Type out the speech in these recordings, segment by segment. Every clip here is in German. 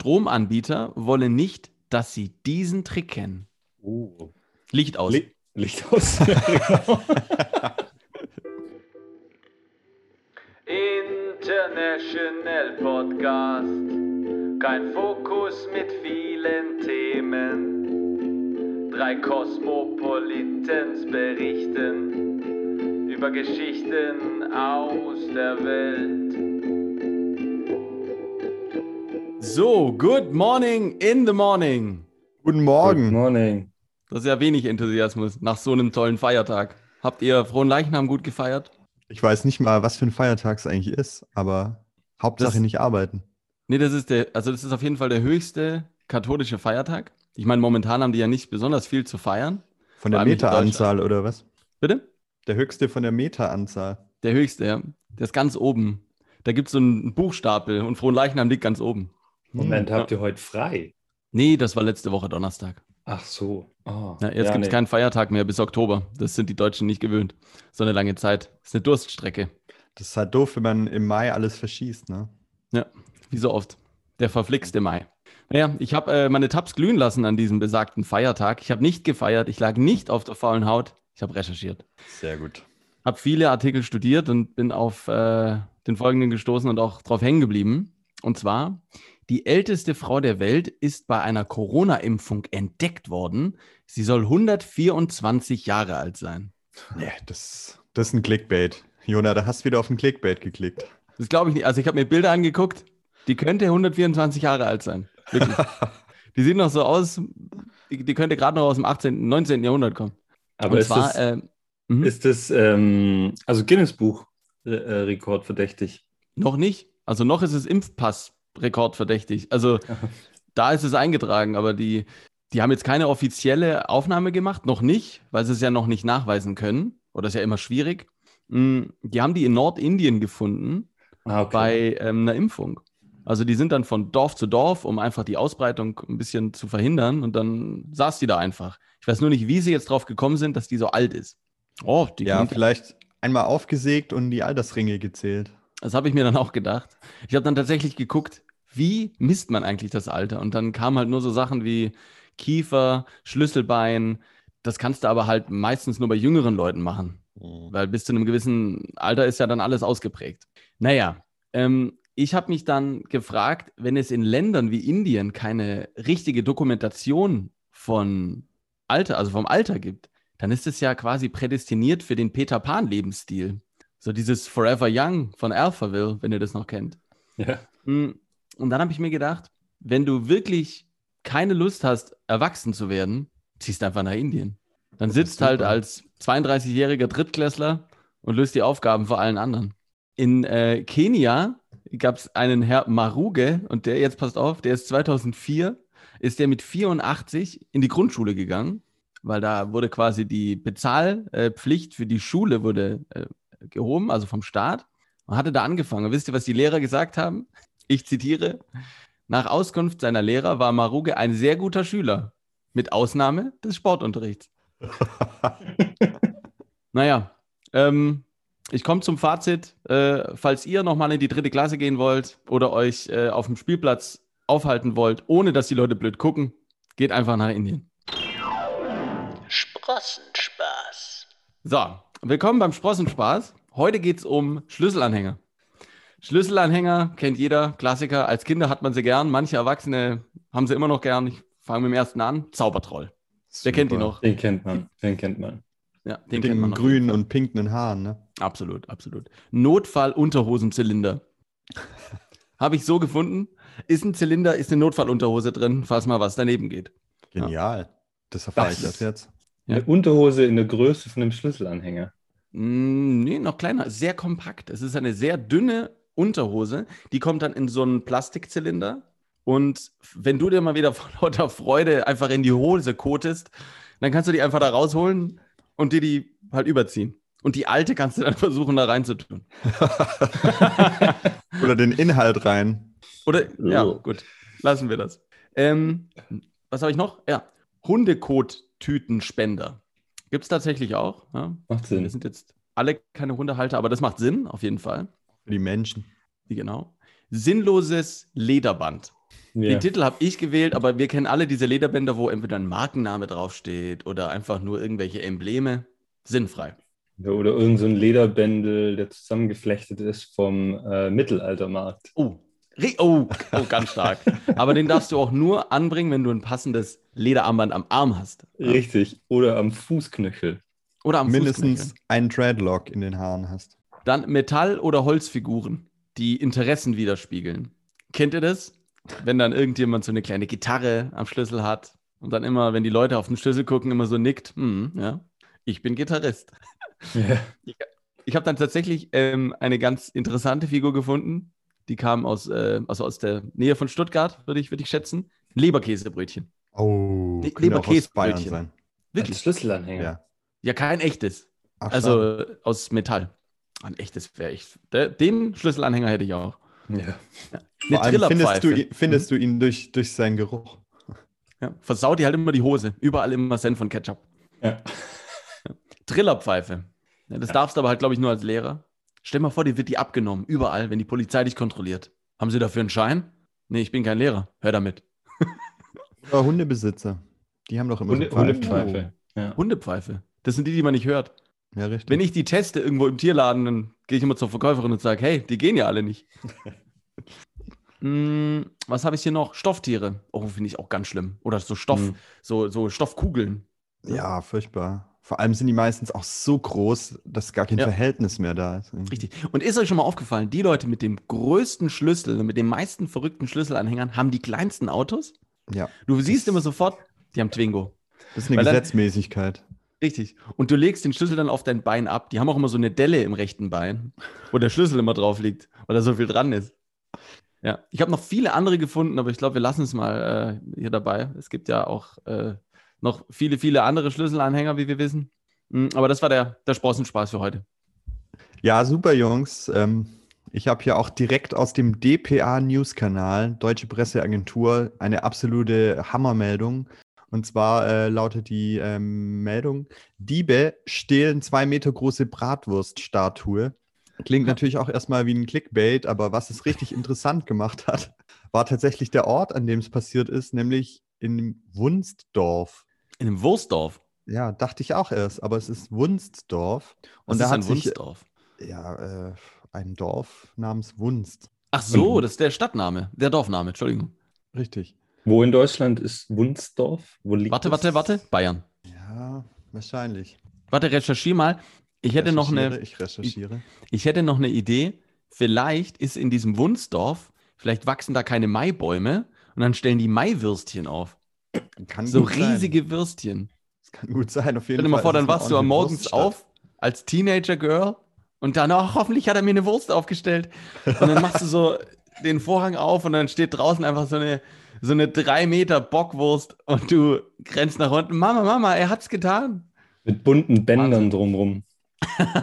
Stromanbieter wollen nicht, dass sie diesen Trick kennen. Oh. Licht aus. Li Licht aus. International Podcast. Kein Fokus mit vielen Themen. Drei Kosmopolitens berichten über Geschichten aus der Welt. So, good morning in the morning. Guten Good Morgen. morning. Das ist ja wenig Enthusiasmus nach so einem tollen Feiertag. Habt ihr Frohen Leichnam gut gefeiert? Ich weiß nicht mal, was für ein Feiertag es eigentlich ist, aber Hauptsache Das- nicht arbeiten. Nee, das ist der, also das ist auf jeden Fall der höchste katholische Feiertag. Ich meine, momentan haben die ja nicht besonders viel zu feiern. Von der Meteranzahl oder was? Bitte? Der höchste von der Meteranzahl. Der höchste, ja. Der ist ganz oben. Da gibt es so einen Buchstapel und Frohen Leichnam liegt ganz oben. Moment, Hm, habt ihr heute frei? Nee, das war letzte Woche Donnerstag. Ach so. Oh, Ja, jetzt gibt es nee. keinen Feiertag mehr bis Oktober. Das sind die Deutschen nicht gewöhnt. So eine lange Zeit. Das ist eine Durststrecke. Das ist halt doof, wenn man im Mai alles verschießt, ne? Wie so oft. Der verflixte Mai. Naja, ich habe äh, meine Tabs glühen lassen an diesem besagten Feiertag. Ich habe nicht gefeiert. Ich lag nicht auf der faulen Haut. Ich habe recherchiert. Sehr gut. Habe viele Artikel studiert und bin auf äh, den folgenden gestoßen und auch drauf hängen geblieben. Und zwar, die älteste Frau der Welt ist bei einer Corona-Impfung entdeckt worden. Sie soll 124 Jahre alt sein. Nee, das, das ist ein Clickbait. Jona, da hast du wieder auf den Clickbait geklickt. Das glaube ich nicht. Also ich habe mir Bilder angeguckt. Die könnte 124 Jahre alt sein. Wirklich. die sieht noch so aus, die, die könnte gerade noch aus dem 18., 19. Jahrhundert kommen. Aber Und ist zwar, das, äh, mhm. ist das ähm, also Guinness-Buch äh, äh, verdächtig? noch nicht. Also noch ist es Impfpass rekordverdächtig. Also da ist es eingetragen, aber die, die haben jetzt keine offizielle Aufnahme gemacht, noch nicht, weil sie es ja noch nicht nachweisen können. Oder ist ja immer schwierig. Mm, Die haben die in Nordindien gefunden. Ah, okay. bei ähm, einer Impfung. Also die sind dann von Dorf zu Dorf, um einfach die Ausbreitung ein bisschen zu verhindern. Und dann saß die da einfach. Ich weiß nur nicht, wie sie jetzt drauf gekommen sind, dass die so alt ist. Oh, die Ja, vielleicht einmal aufgesägt und die Altersringe gezählt. Das habe ich mir dann auch gedacht. Ich habe dann tatsächlich geguckt, wie misst man eigentlich das Alter? Und dann kamen halt nur so Sachen wie Kiefer, Schlüsselbein. Das kannst du aber halt meistens nur bei jüngeren Leuten machen. Weil bis zu einem gewissen Alter ist ja dann alles ausgeprägt. Naja, ähm, ich habe mich dann gefragt, wenn es in Ländern wie Indien keine richtige Dokumentation von Alter, also vom Alter gibt, dann ist es ja quasi prädestiniert für den Peter Pan-Lebensstil. So dieses Forever Young von Alphaville, wenn ihr das noch kennt. Ja. Mm, Und dann habe ich mir gedacht, wenn du wirklich keine Lust hast, erwachsen zu werden, ziehst einfach nach Indien. Dann sitzt halt als 32-jähriger Drittklässler und löst die Aufgaben vor allen anderen. In äh, Kenia gab es einen Herr Maruge und der, jetzt passt auf, der ist 2004, ist der mit 84 in die Grundschule gegangen, weil da wurde quasi die Bezahlpflicht für die Schule wurde äh, gehoben, also vom Staat, und hatte da angefangen. Und wisst ihr, was die Lehrer gesagt haben? Ich zitiere, nach Auskunft seiner Lehrer war Maruge ein sehr guter Schüler, mit Ausnahme des Sportunterrichts. Naja, ähm, ich komme zum Fazit. Äh, falls ihr nochmal in die dritte Klasse gehen wollt oder euch äh, auf dem Spielplatz aufhalten wollt, ohne dass die Leute blöd gucken, geht einfach nach Indien. Sprossenspaß. So, willkommen beim Sprossenspaß. Heute geht es um Schlüsselanhänger. Schlüsselanhänger kennt jeder, Klassiker. Als Kinder hat man sie gern, manche Erwachsene haben sie immer noch gern. Ich fange mit dem ersten an. Zaubertroll. Wer kennt die noch? Den kennt man. Den kennt man. Ja, den Mit kennt man den noch. grünen und pinken Haaren, ne? Absolut, absolut. Notfall-Unterhosenzylinder. Habe ich so gefunden. Ist ein Zylinder, ist eine Notfallunterhose drin, falls mal was daneben geht. Genial. Das erfahre Das ich erst jetzt. Ja. Eine Unterhose in der Größe von einem Schlüsselanhänger. Mm, nee, noch kleiner, sehr kompakt. Es ist eine sehr dünne Unterhose, die kommt dann in so einen Plastikzylinder. Und wenn du dir mal wieder vor lauter Freude einfach in die Hose kotest, dann kannst du die einfach da rausholen und dir die halt überziehen. Und die alte kannst du dann versuchen, da reinzutun. Oder den Inhalt rein. Oder, ja, gut, lassen wir das. Ähm, was habe ich noch? Ja, Hundekot-Tütenspender. Gibt es tatsächlich auch. Ja. Macht Wir Sinn. sind jetzt alle keine Hundehalter, aber das macht Sinn, auf jeden Fall. Für die Menschen. Wie genau? Sinnloses Lederband. Ja. Den Titel habe ich gewählt, aber wir kennen alle diese Lederbänder, wo entweder ein Markenname draufsteht oder einfach nur irgendwelche Embleme. Sinnfrei. Ja, Oder irgend so ein Lederbändel, der zusammengeflechtet ist vom äh, Mittelaltermarkt. Oh, oh, oh, ganz stark. aber den darfst du auch nur anbringen, wenn du ein passendes Lederarmband am Arm hast. Richtig. Oder am Fußknöchel. Oder am Mindestens Fußknöchel. einen Dreadlock in den Haaren hast. Dann Metall- oder Holzfiguren, die Interessen widerspiegeln. Kennt ihr das? Wenn dann irgendjemand so eine kleine Gitarre am Schlüssel hat und dann immer, wenn die Leute auf den Schlüssel gucken, immer so nickt. Hm, ja, ich bin Gitarrist. Ja. Ich habe dann tatsächlich ähm, eine ganz interessante Figur gefunden. Die kam aus, äh, also aus der Nähe von Stuttgart, würde ich, würde ich schätzen. Leberkäsebrötchen. Oh, Le- Leberkäsebrötchen. sein. Wirklich? Als Schlüsselanhänger. Ja. Ja, kein echtes. Ach, Also äh, aus Metall. Ein echtes wäre ich. Der, den Schlüsselanhänger hätte ich auch. Ja. Eine Vor allem findest du, Trillerpfeife. ihn- findest du ihn durch, durch seinen Geruch. Ja, versaut die halt immer die Hose. Überall immer Senf von Ketchup. Ja. Trillerpfeife. Ja, das darfst du aber halt, glaube ich, nur als Lehrer. Stell mal vor, dir wird die abgenommen. Überall, wenn die Polizei dich kontrolliert. Haben sie dafür einen Schein? Nee, ich bin kein Lehrer. Hör damit. Oder Hundebesitzer. Die haben doch immer Hunde, so. Hundepfeife. Ja. Hundepfeife. Das sind die, die man nicht hört. Ja, richtig. Wenn ich die teste irgendwo im Tierladen, dann gehe ich immer zur Verkäuferin und sage, hey, die gehen ja alle nicht. Hm, was habe ich hier noch? Stofftiere. Oh, finde ich auch ganz schlimm. Oder so Stoff, Hm. so, so Stoffkugeln. ja, furchtbar. Vor allem sind die meistens auch so groß, dass gar kein Ja. Verhältnis mehr da ist. Richtig. Und ist euch schon mal aufgefallen, die Leute mit dem größten Schlüssel und mit den meisten verrückten Schlüsselanhängern haben die kleinsten Autos? Ja, Du siehst immer sofort, die haben Twingo. das ist eine Weil dann- Gesetzmäßigkeit. Richtig. Und du legst den Schlüssel dann auf dein Bein ab. Die haben auch immer so eine Delle im rechten Bein, wo der Schlüssel immer drauf liegt, weil da so viel dran ist. Ja, ich habe noch viele andere gefunden, aber ich glaube, wir lassen es mal äh, hier dabei. Es gibt ja auch äh, noch viele, viele andere Schlüsselanhänger, wie wir wissen. Mm, Aber das war der, der Sprossenspaß für heute. Ja, super, Jungs. Ähm, ich habe hier auch direkt aus dem DPA News-Kanal, Deutsche Presseagentur, eine absolute Hammermeldung. Und zwar äh, lautet die ähm, Meldung: Diebe stehlen zwei Meter große Bratwurststatue. Klingt natürlich auch erstmal wie ein Clickbait, aber was es richtig interessant gemacht hat, war tatsächlich der Ort, an dem es passiert ist, nämlich in Wunstdorf. In einem Wurstdorf. Ja, dachte ich auch erst, aber es ist Wunstdorf. Was Und da ist hat ein sich Wurstdorf? ja, äh, ein Dorf namens Wunst. Ach so, das ist der Stadtname, der Dorfname, Entschuldigung. Richtig. Wo in Deutschland ist Wunsdorf? Wo liegt Warte, das? warte, warte. Bayern. Ja, wahrscheinlich. Warte, recherchier mal. Ich hätte noch Recherchiere, eine, Ich recherchiere. ich hätte noch eine Idee. Vielleicht ist in diesem Wunsdorf, vielleicht wachsen da keine Maibäume und dann stellen die Maiwürstchen auf. Kann So gut sein. riesige Würstchen. Das kann gut sein, auf jeden Stell dir mal Fall. vor, dann wachst du am Morgens Wurststadt. auf als Teenager-Girl und dann, ach, hoffentlich hat er mir eine Wurst aufgestellt. Und dann machst du so den Vorhang auf und dann steht draußen einfach so eine, so eine drei Meter Bockwurst und du grenzt nach unten. Mama, Mama, er hat's getan. Mit bunten Bändern Wahnsinn. drumrum.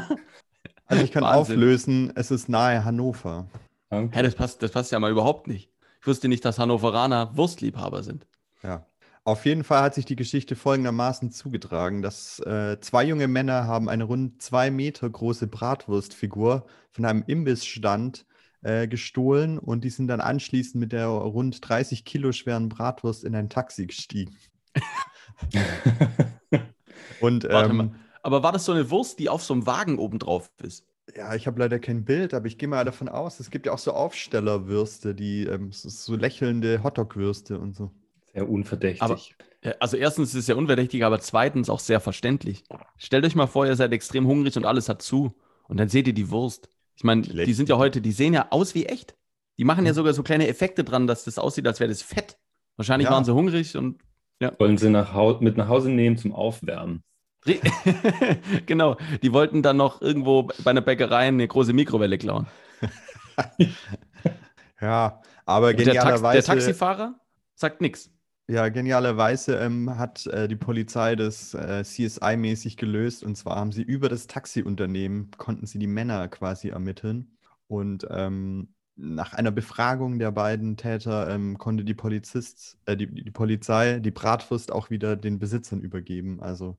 Also ich kann Wahnsinn. auflösen, es ist nahe Hannover. Hä, das passt, das passt ja mal überhaupt nicht. Ich wusste nicht, dass Hannoveraner Wurstliebhaber sind. Ja. Auf jeden Fall hat sich die Geschichte folgendermaßen zugetragen, dass äh, zwei junge Männer haben eine rund zwei Meter große Bratwurstfigur von einem Imbissstand äh, gestohlen und die sind dann anschließend mit der rund 30 Kilo schweren Bratwurst in ein Taxi gestiegen. Und Warte ähm, mal. Aber war das so eine Wurst, die auf so einem Wagen oben drauf ist? Ja, ich habe leider kein Bild, aber ich gehe mal davon aus, es gibt ja auch so Aufstellerwürste, die ähm, so, so lächelnde Hotdog-Würste und so. Sehr unverdächtig. Aber- Ja, Also erstens ist es ja unverdächtig, aber zweitens auch sehr verständlich. Stellt euch mal vor, ihr seid extrem hungrig und alles hat zu. Und dann seht ihr die Wurst. Ich meine, die sind ja heute, die sehen ja aus wie echt. Die machen ja sogar so kleine Effekte dran, dass das aussieht, als wäre das Fett. Wahrscheinlich Ja. waren sie hungrig und Wollen sie nach Hau mit nach Hause nehmen zum Aufwärmen. Genau, die wollten dann noch irgendwo bei einer Bäckerei eine große Mikrowelle klauen. Ja, aber Und der, Tax genialerweise, der Taxifahrer sagt nichts. Ja, genialerweise ähm, hat äh, die Polizei das äh, CSI-mäßig gelöst und zwar haben sie über das Taxiunternehmen, konnten sie die Männer quasi ermitteln und ähm, nach einer Befragung der beiden Täter ähm, konnte die Polizist, äh, die, die Polizei die Bratwurst auch wieder den Besitzern übergeben. Also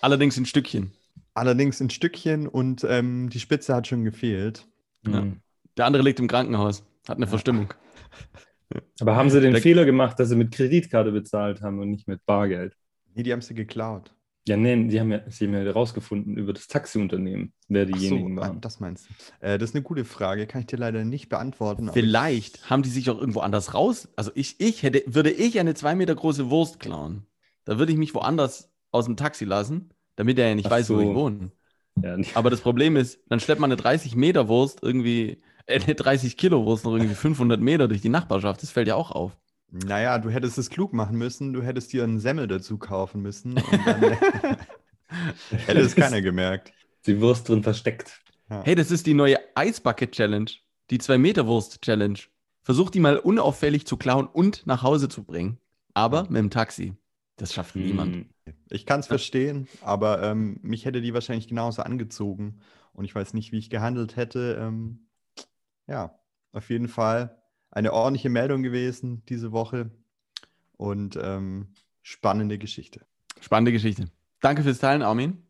Allerdings in Stückchen. allerdings in Stückchen und ähm, die Spitze hat schon gefehlt. Ja. Mhm. Der andere liegt im Krankenhaus, hat eine Ja. Verstimmung. Aber haben sie den Da- Fehler gemacht, dass sie mit Kreditkarte bezahlt haben und nicht mit Bargeld? Nee, die haben sie geklaut. Ja, nein, die haben ja, sie haben ja herausgefunden über das Taxiunternehmen, wer Ach so, diejenigen ah, waren. das meinst du. Äh, das ist eine gute Frage, kann ich dir leider nicht beantworten. Vielleicht haben die sich auch irgendwo anders raus. Also ich, ich hätte, würde ich eine zwei Meter große Wurst klauen. Da würde ich mich woanders aus dem Taxi lassen, damit er ja nicht Ach weiß, wo so. ich wohne. Ja, Aber das Problem ist, dann schleppt man eine 30 Meter Wurst irgendwie, eine 30 Kilo Wurst noch irgendwie 500 Meter durch die Nachbarschaft. Das fällt ja auch auf. Naja, du hättest es klug machen müssen, du hättest dir einen Semmel dazu kaufen müssen äh, hätte es keiner gemerkt. die Wurst drin versteckt. Hey, das ist die neue Eisbucket Challenge. Die 2 Meter Wurst Challenge. Versuch die mal unauffällig zu klauen und nach Hause zu bringen. Aber mit dem Taxi. Das schafft niemand. Hm. Ich kann es verstehen, aber ähm, mich hätte die wahrscheinlich genauso angezogen und ich weiß nicht, wie ich gehandelt hätte. Ähm, ja, auf jeden Fall eine ordentliche Meldung gewesen diese Woche und ähm, spannende Geschichte. Spannende Geschichte. Danke fürs Teilen, Armin.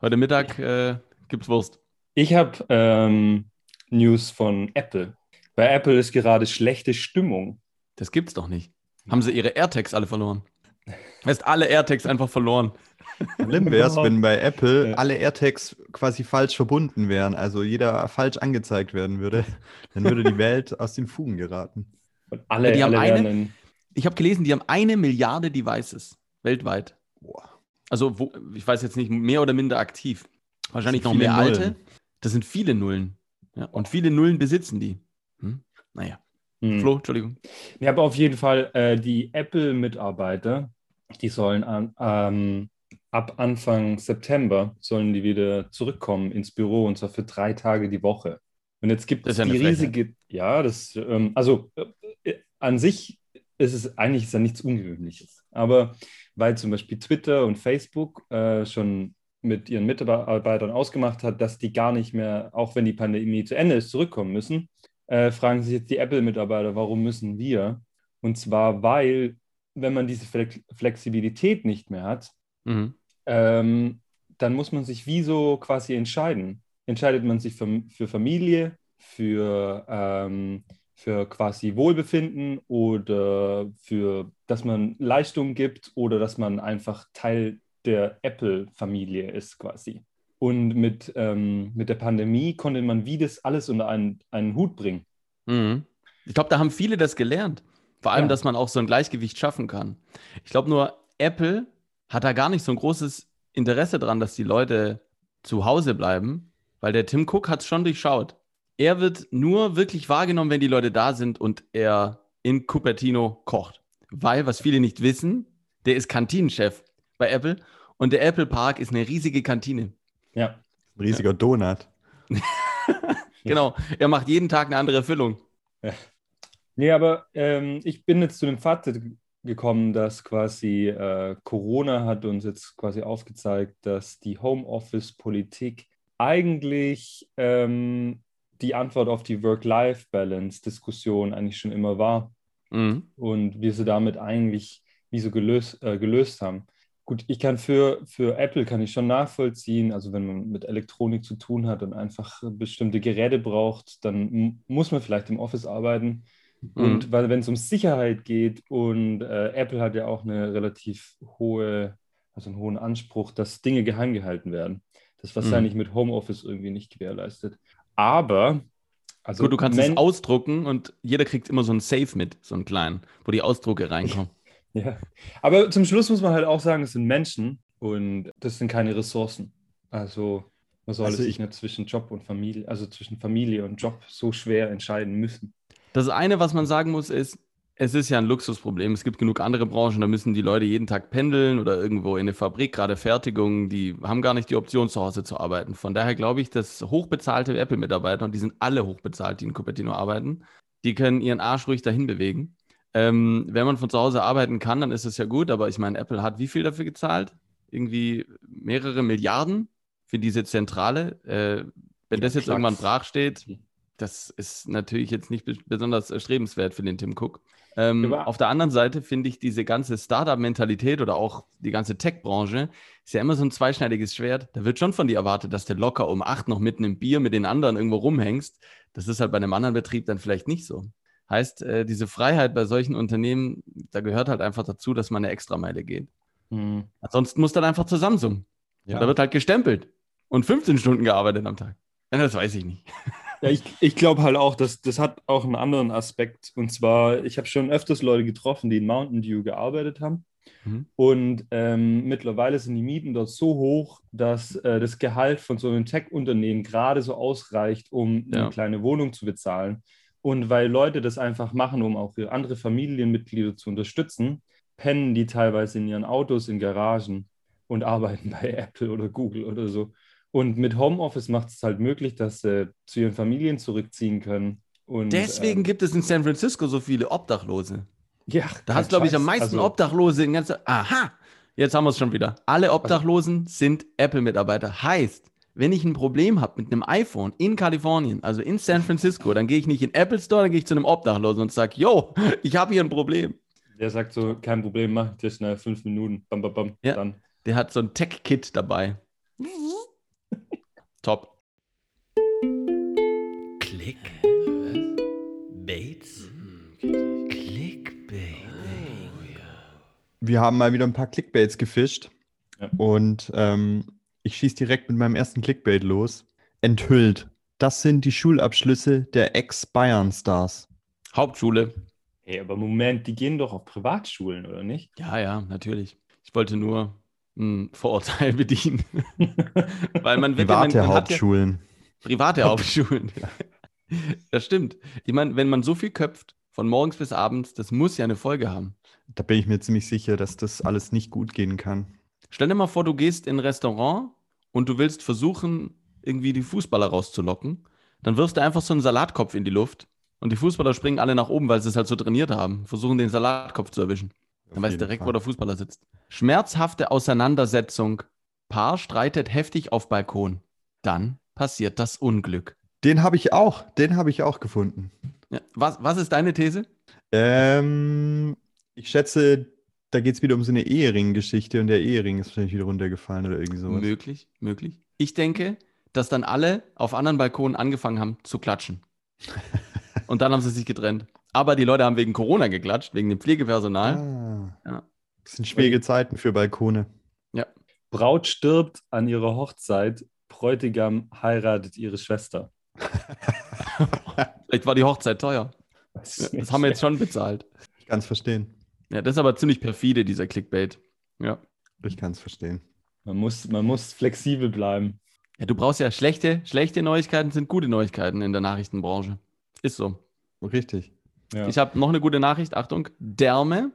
Heute Mittag äh, gibt's Wurst. Ich habe ähm, News von Apple. Bei Apple ist gerade schlechte Stimmung. Das gibt's doch nicht. Haben sie ihre AirTags alle verloren? Heißt alle AirTags einfach verloren. Schlimm wäre es, wenn bei Apple Ja. alle AirTags quasi falsch verbunden wären, also jeder falsch angezeigt werden würde. Dann würde die Welt aus den Fugen geraten. Und alle, Ja, die haben alle eine- werden Ich habe gelesen, die haben eine Milliarde Devices weltweit. Boah. Also, wo, ich weiß jetzt nicht, mehr oder minder aktiv. Wahrscheinlich noch mehr viele alte. Nullen. Das sind viele Nullen. Ja, und viele Nullen besitzen die. Hm? Naja. Hm. Flo, Entschuldigung. Ja, aber auf jeden Fall, äh, die Apple-Mitarbeiter, die sollen an, ähm, ab Anfang September sollen die wieder zurückkommen ins Büro und zwar für drei Tage die Woche. Und jetzt gibt es ja die riesige, ja, das, ähm, also äh, an sich ist es eigentlich ist ja nichts Ungewöhnliches. Aber weil zum Beispiel Twitter und Facebook äh, schon mit ihren Mitarbeitern ausgemacht hat, dass die gar nicht mehr, auch wenn die Pandemie zu Ende ist, zurückkommen müssen, äh, fragen sich jetzt die Apple-Mitarbeiter, warum müssen wir? Und zwar, weil, wenn man diese Flex Flexibilität nicht mehr hat, Mhm. ähm, dann muss man sich wie so quasi entscheiden. Entscheidet man sich für, für Familie, für, ähm, für quasi Wohlbefinden oder für, dass man Leistung gibt oder dass man einfach Teil der Apple-Familie ist quasi. Und mit, ähm, mit der Pandemie konnte man wie das alles unter einen, einen Hut bringen. Mhm. Ich glaube, da haben viele das gelernt. Vor allem, Ja. dass man auch so ein Gleichgewicht schaffen kann. Ich glaube nur, Apple hat da gar nicht so ein großes Interesse dran, dass die Leute zu Hause bleiben, weil der Tim Cook hat es schon durchschaut. Er wird nur wirklich wahrgenommen, wenn die Leute da sind und er in Cupertino kocht. Weil, was viele nicht wissen, der ist Kantinenchef bei Apple und der Apple Park ist eine riesige Kantine. Ja. Ein riesiger Donut. Genau, er macht jeden Tag eine andere Füllung. Nee, aber ähm, ich bin jetzt zu dem Fazit gekommen, dass quasi äh, Corona hat uns jetzt quasi aufgezeigt, dass die Homeoffice-Politik eigentlich ähm, die Antwort auf die Work-Life-Balance-Diskussion eigentlich schon immer war Mhm. und wir sie damit eigentlich wie so gelöst, äh, gelöst haben. Gut, ich kann für, für Apple kann ich schon nachvollziehen, also wenn man mit Elektronik zu tun hat und einfach bestimmte Geräte braucht, dann muss man vielleicht im Office arbeiten. Und weil wenn es um Sicherheit geht und äh, Apple hat ja auch eine relativ hohe, also einen hohen Anspruch, dass Dinge geheim gehalten werden. Das ist wahrscheinlich mit Homeoffice irgendwie nicht gewährleistet. Aber, also Gut, du kannst es ausdrucken und jeder kriegt immer so einen Safe mit, so einen kleinen, wo die Ausdrucke reinkommen. Ja, aber zum Schluss muss man halt auch sagen, es sind Menschen und das sind keine Ressourcen. Also man sollte Also sich ich- nicht zwischen Job und Familie, also zwischen Familie und Job so schwer entscheiden müssen. Das eine, was man sagen muss, ist, es ist ja ein Luxusproblem. Es gibt genug andere Branchen, da müssen die Leute jeden Tag pendeln oder irgendwo in eine Fabrik, gerade Fertigung, die haben gar nicht die Option, zu Hause zu arbeiten. Von daher glaube ich, dass hochbezahlte Apple-Mitarbeiter, und die sind alle hochbezahlt, die in Cupertino arbeiten, die können ihren Arsch ruhig dahin bewegen. Ähm, wenn man von zu Hause arbeiten kann, dann ist es ja gut, aber ich meine, Apple hat wie viel dafür gezahlt? Irgendwie mehrere Milliarden für diese Zentrale. Äh, wenn Ja, das jetzt Klacks. irgendwann brach steht, das ist natürlich jetzt nicht be- besonders erstrebenswert für den Tim Cook. Ähm, auf der anderen Seite finde ich diese ganze Startup-Mentalität oder auch die ganze Tech-Branche ist ja immer so ein zweischneidiges Schwert. Da wird schon von dir erwartet, dass du locker um acht noch mitten im Bier mit den anderen irgendwo rumhängst. Das ist halt bei einem anderen Betrieb dann vielleicht nicht so. Heißt, äh, diese Freiheit bei solchen Unternehmen, da gehört halt einfach dazu, dass man eine Extrameile geht. Mhm. Ansonsten muss dann einfach Samsung. Ja. Da wird halt gestempelt und 15 Stunden gearbeitet am Tag. Ja, Das weiß ich nicht. Ja, ich, ich glaube halt auch, dass das hat auch einen anderen Aspekt. Und zwar, ich habe schon öfters Leute getroffen, die in Mountain Dew gearbeitet haben. Mhm. Und ähm, mittlerweile sind die Mieten dort so hoch, dass äh, das Gehalt von so einem Tech-Unternehmen gerade so ausreicht, um Ja. eine kleine Wohnung zu bezahlen. Und weil Leute das einfach machen, um auch ihre andere Familienmitglieder zu unterstützen, pennen die teilweise in ihren Autos in Garagen und arbeiten bei Apple oder Google oder so. Und mit Homeoffice macht es halt möglich, dass sie zu ihren Familien zurückziehen können. Und, Deswegen ähm, gibt es in San Francisco so viele Obdachlose. ja, Da hast du, glaube ich, am meisten Also, Obdachlose in ganzer. Aha! Jetzt haben wir es schon wieder. Alle Obdachlosen sind Apple-Mitarbeiter. Heißt, wenn ich ein Problem habe mit einem iPhone in Kalifornien, also in San Francisco, dann gehe ich nicht in Apple Store, dann gehe ich zu einem Obdachlosen und sage, yo, ich habe hier ein Problem. Der sagt so, kein Problem, mach dir schnell fünf Minuten. Bam, bam, bam. Ja. Dann. Der hat so ein Tech-Kit dabei. Top. Click. Bates. Clickbait. Wir haben mal wieder ein paar Clickbaits gefischt. Ja. Und ähm, ich schieße direkt mit meinem ersten Clickbait los. Enthüllt. Das sind die Schulabschlüsse der Ex-Bayern-Stars. Hauptschule. Hey, aber Moment, die gehen doch auf Privatschulen, oder nicht? Ja, ja, natürlich. Ich wollte nur ein Vorurteil bedienen. Weil man wird ja- man, Private man hat ja, Hauptschulen. Private Hauptschulen. Das stimmt. Ich meine, wenn man so viel köpft, von morgens bis abends, das muss ja eine Folge haben. Da bin ich mir ziemlich sicher, dass das alles nicht gut gehen kann. Stell dir mal vor, du gehst in ein Restaurant und du willst versuchen, irgendwie die Fußballer rauszulocken. Dann wirfst du einfach so einen Salatkopf in die Luft und die Fußballer springen alle nach oben, weil sie es halt so trainiert haben. Versuchen, den Salatkopf zu erwischen. Dann weißt du direkt, Fall. wo der Fußballer sitzt. Schmerzhafte Auseinandersetzung. Paar streitet heftig auf Balkon. Dann passiert das Unglück. Den habe ich auch. Den habe ich auch gefunden. Ja. Was, was ist deine These? Ähm, ich schätze, da geht es wieder um so eine Ehering-Geschichte und der Ehering ist wahrscheinlich wieder runtergefallen oder irgendwie sowas. Möglich, möglich. Ich denke, dass dann alle auf anderen Balkonen angefangen haben zu klatschen. Und dann haben sie sich getrennt. Aber die Leute haben wegen Corona geklatscht, wegen dem Pflegepersonal. Ah. Ja. Das sind schwierige Zeiten für Balkone. Braut stirbt an ihrer Hochzeit, Bräutigam heiratet ihre Schwester. Vielleicht war die Hochzeit teuer. Ja, nicht. das haben wir jetzt schon bezahlt. Ich kann es verstehen. Ja, das ist aber ziemlich perfide, dieser Clickbait. Ja. Ich kann es verstehen. Man muss, man muss flexibel bleiben. ja, du brauchst ja schlechte, schlechte Neuigkeiten sind gute Neuigkeiten in der Nachrichtenbranche. Ist so. Richtig. Ja. Ich habe noch eine gute Nachricht. Achtung. Därme.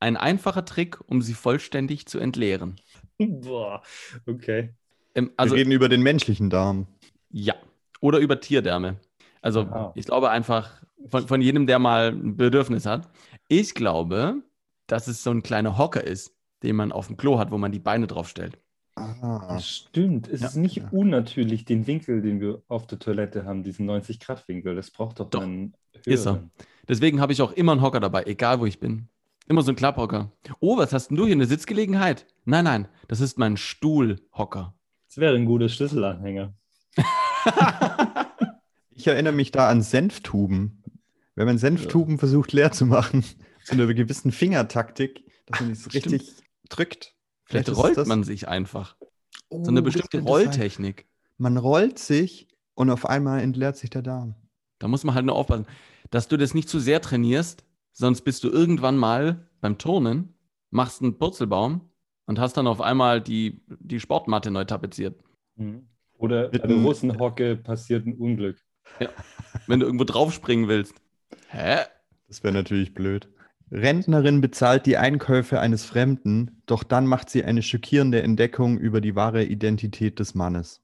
Ein einfacher Trick, um sie vollständig zu entleeren. Boah, okay. Ähm, Also, Wir reden über den menschlichen Darm. Ja. Oder über Tierdärme. Also Ah. ich glaube einfach von, von jedem, der mal ein Bedürfnis hat. Ich glaube, dass es so ein kleiner Hocker ist, den man auf dem Klo hat, wo man die Beine drauf stellt. Ah. Stimmt, es Ja. ist nicht Ja. unnatürlich, den Winkel, den wir auf der Toilette haben, diesen 90-Grad-Winkel. Das braucht doch, Doch, einen ist er. höheren. Deswegen habe ich auch immer einen Hocker dabei, egal wo ich bin. Immer so ein Klapphocker. Oh, was hast denn du hier? Eine Sitzgelegenheit? Nein, nein, das ist mein Stuhlhocker. Das wäre ein guter Schlüsselanhänger. Ich erinnere mich da an Senftuben. Wenn man Senftuben versucht leer zu machen, zu einer gewissen Fingertaktik, dass man es Stimmt. richtig drückt. Vielleicht ist rollt das- man sich einfach. Oh, So eine das bestimmte. Rolltechnik. Man rollt sich und auf einmal entleert sich der Darm. Da muss man halt nur aufpassen, dass du das nicht zu sehr trainierst, sonst bist du irgendwann mal beim Turnen, machst einen Purzelbaum und hast dann auf einmal die, die Sportmatte neu tapeziert. Mhm. Oder Mit bei der einem- Russenhocke passiert ein Unglück. Wenn du irgendwo draufspringen willst. Hä? Das wäre natürlich blöd. Rentnerin bezahlt die Einkäufe eines Fremden, doch dann macht sie eine schockierende Entdeckung über die wahre Identität des Mannes.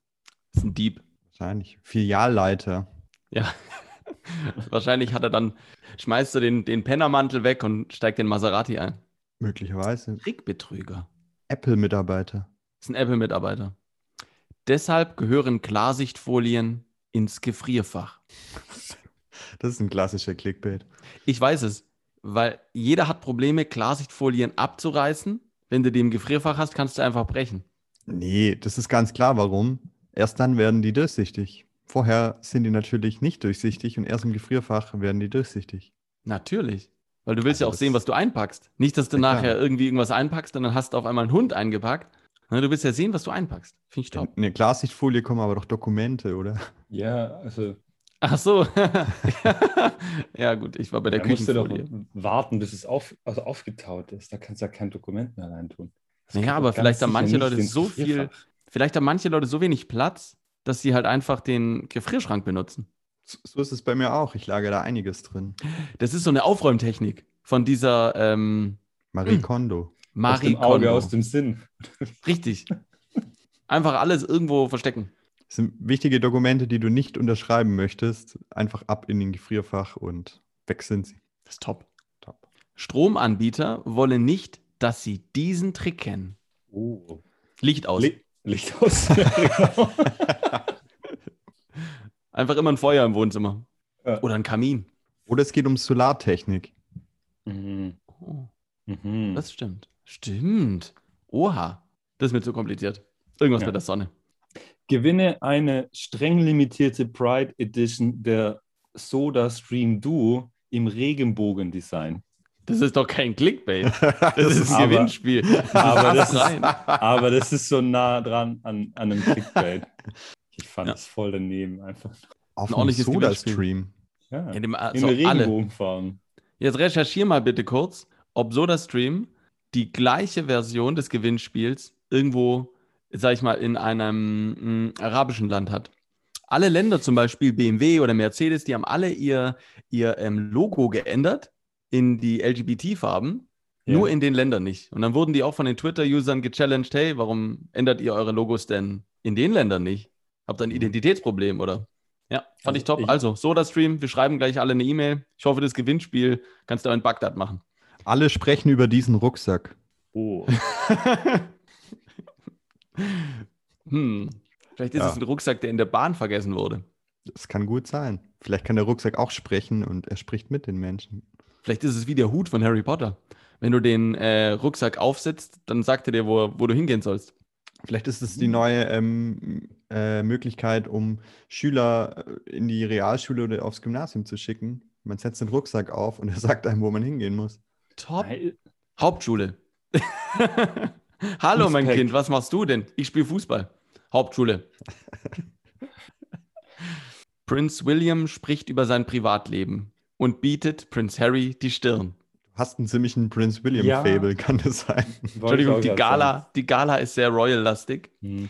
Das ist ein Dieb. Wahrscheinlich. Filialleiter. Ja. Wahrscheinlich hat er dann, schmeißt du den, den Pennermantel weg und steigt den Maserati ein. Möglicherweise. Trickbetrüger. Apple-Mitarbeiter. Das ist ein Apple-Mitarbeiter. Deshalb gehören Klarsichtfolien ins Gefrierfach. Das ist ein klassischer Clickbait. Ich weiß es, weil jeder hat Probleme, Klarsichtfolien abzureißen. Wenn du die im Gefrierfach hast, kannst du einfach brechen. Nee, das ist ganz klar, warum. Erst dann werden die durchsichtig. Vorher sind die natürlich nicht durchsichtig und erst im Gefrierfach werden die durchsichtig. Natürlich. Weil du willst Also ja auch sehen, was du einpackst. Nicht, dass du klar. nachher irgendwie irgendwas einpackst und dann hast du auf einmal einen Hund eingepackt. Ne, Du willst ja sehen, was du einpackst. Finde ich top. In eine Glassichtfolie kommen aber doch Dokumente, oder? Ja, also Ach so. ja, gut, ich war bei der da musst du doch Küchenfolie. warten, bis es auf, also aufgetaut ist. Da kannst du ja kein Dokument mehr reintun. Das Naja, aber vielleicht haben manche Leute so viel-. Vielleicht haben manche Leute so wenig Platz, dass sie halt einfach den Gefrierschrank benutzen. So ist es bei mir auch. Ich lage da einiges drin. Das ist so eine Aufräumtechnik von dieser ähm, Marie Hm. Kondo. Aus Marie dem Auge, Kondo. aus dem Sinn. Richtig. Einfach alles irgendwo verstecken. Das sind wichtige Dokumente, die du nicht unterschreiben möchtest. Einfach ab in den Gefrierfach und weg sind sie. Das ist top. Top. Stromanbieter wollen nicht, dass sie diesen Trick kennen. Oh. Licht aus. Li Licht aus. Genau. Einfach immer ein Feuer im Wohnzimmer. Ja. Oder ein Kamin. Oder es geht um Solartechnik. mhm. Oh, Mhm. das stimmt. Stimmt. Oha. Das ist mir zu kompliziert. Irgendwas Ja. mit der Sonne. Gewinne eine streng limitierte Pride Edition der Soda Stream Duo im Regenbogendesign. Das ist doch kein Clickbait. Das, ist ein aber- Gewinnspiel. Das aber das ist- rein. Aber das ist so nah dran an, an einem Clickbait. Ich fand Ja. das voll daneben einfach. Auf Ein ordentliches Soda-Stream. Ja. Ja, dem, In also der alle. Regenbogenfarben. Jetzt recherchier mal bitte kurz, ob SodaStream die gleiche Version des Gewinnspiels irgendwo, sag ich mal, in einem mh, arabischen Land hat. Alle Länder, zum Beispiel BMW oder Mercedes, die haben alle ihr, ihr ähm, Logo geändert in die LGBT-Farben, Ja. nur in den Ländern nicht. Und dann wurden die auch von den Twitter-Usern gechallenged, hey, warum ändert ihr eure Logos denn in den Ländern nicht? Habt ihr ein Identitätsproblem, oder? Ja, fand Also ich top. ich- also, SodaStream, wir schreiben gleich alle eine E-Mail. Ich hoffe, das Gewinnspiel kannst du in Bagdad machen. Alle sprechen über diesen Rucksack. Oh. hm. Vielleicht ist Ja. es ein Rucksack, der in der Bahn vergessen wurde. Das kann gut sein. Vielleicht kann der Rucksack auch sprechen und er spricht mit den Menschen. Vielleicht ist es wie der Hut von Harry Potter. Wenn du den äh, Rucksack aufsetzt, dann sagt er dir, wo, wo du hingehen sollst. Vielleicht ist es die neue ähm, äh, Möglichkeit, um Schüler äh, in die Realschule oder aufs Gymnasium zu schicken. Man setzt den Rucksack auf und er sagt einem, wo man hingehen muss. Top. Nein, Hauptschule. Hallo, mein. Kind, was machst du denn? Ich spiele Fußball. Hauptschule. Prinz William spricht über sein Privatleben und bietet Prinz Harry die Stirn. Du hast einen ziemlichen Prince Ja. William-Fable, kann das sein? Entschuldigung, die Gala, die Gala ist sehr royal-lastig. Hm.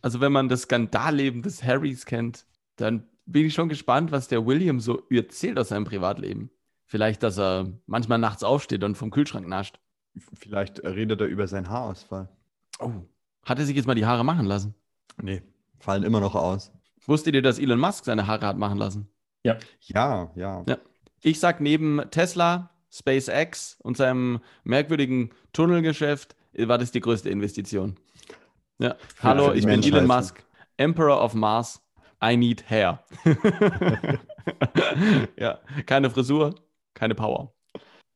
Also wenn man das Skandalleben des Harrys kennt, dann bin ich schon gespannt, was der William so erzählt aus seinem Privatleben. Vielleicht, dass er manchmal nachts aufsteht und vom Kühlschrank nascht. Vielleicht redet er über seinen Haarausfall. Oh. Hat er sich jetzt mal die Haare machen lassen? Nee, fallen immer noch aus. Wusstet ihr, dass Elon Musk seine Haare hat machen lassen? Ja, ja. Ja. Ich sag, neben Tesla, SpaceX und seinem merkwürdigen Tunnelgeschäft äh, war das die größte Investition. Ja. Hallo, ich bin Elon. Musk, Emperor of Mars. I need hair. ja, keine Frisur, keine Power.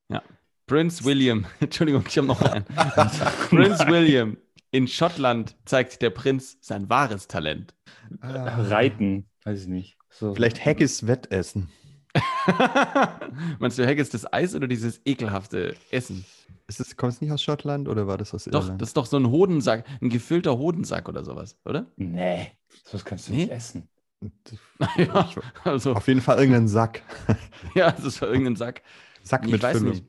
Ja. Prince William, Entschuldigung, ich habe noch einen. Prince William. In Schottland zeigt der Prinz sein wahres Talent. Reiten, weiß ich nicht. So. Vielleicht Haggis Wettessen. Meinst du Haggis das Eis oder dieses ekelhafte Essen? Ist es, kommt es nicht aus Schottland oder war das aus Doch, Irland? das ist doch so ein Hodensack, ein gefüllter Hodensack oder sowas, oder? Nee, sowas kannst du Nee? nicht essen. ja, also, Auf jeden Fall irgendeinen Sack. ja, das ist irgendein Sack. Sack Ich mit weiß Füllung. nicht.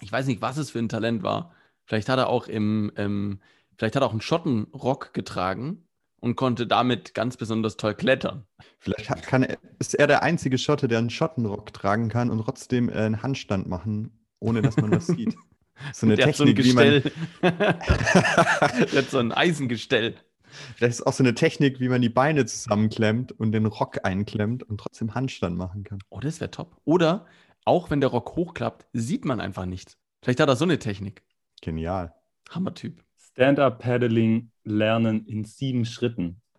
Ich weiß nicht, was es für ein Talent war. Vielleicht hat er auch im, im vielleicht hat er auch einen Schottenrock getragen und konnte damit ganz besonders toll klettern. Vielleicht hat, kann er, ist er der einzige Schotte, der einen Schottenrock tragen kann und trotzdem äh, einen Handstand machen, ohne dass man was sieht. So eine Der hat so ein Technik, wie man, Gestell. Der hat so ein Eisengestell. vielleicht ist auch so eine Technik, wie man die Beine zusammenklemmt und den Rock einklemmt und trotzdem Handstand machen kann. Oh, das wäre top. Oder auch wenn der Rock hochklappt, sieht man einfach nichts. Vielleicht hat er so eine Technik. Genial. Hammertyp. Stand-up-Paddling lernen in sieben Schritten.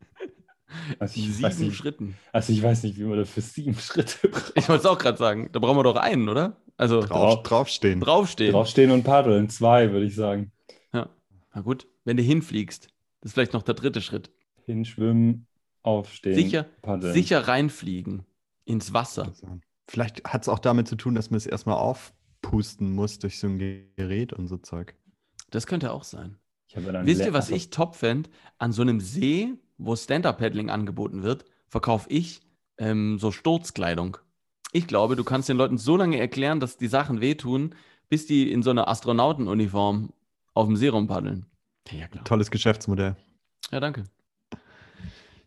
Also ich, weiß Sieben nicht, Schritten. also ich weiß nicht, wie man dafür sieben Schritte braucht. Ich wollte es auch gerade sagen. Da brauchen wir doch einen, oder? Also Drauf, draufstehen. draufstehen. Draufstehen und paddeln, zwei, würde ich sagen. Ja. Na gut, wenn du hinfliegst, das ist vielleicht noch der dritte Schritt. Hinschwimmen, aufstehen, Sicher, paddeln. sicher reinfliegen ins Wasser. Vielleicht hat es auch damit zu tun, dass man es erstmal aufpusten muss durch so ein Gerät und so Zeug. Das könnte auch sein. Ich habe dann Wisst ihr, was also- ich top fände? An so einem See, wo Stand-Up-Paddling angeboten wird, verkaufe ich ähm, so Sturzkleidung. Ich glaube, du kannst den Leuten so lange erklären, dass die Sachen wehtun, bis die in so einer Astronautenuniform auf dem See rumpaddeln. Ja, klar. Tolles Geschäftsmodell. Ja, danke.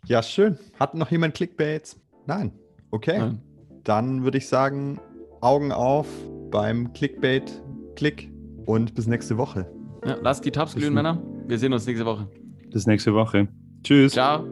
Ja, schön. Hat noch jemand Clickbaits? Nein. Okay. Nein. Dann würde ich sagen, Augen auf beim Clickbait-Klick und bis nächste Woche. Ja, lasst die Tabs glühen. Männer. Wir sehen uns nächste Woche. Bis nächste Woche. Tschüss. Ciao.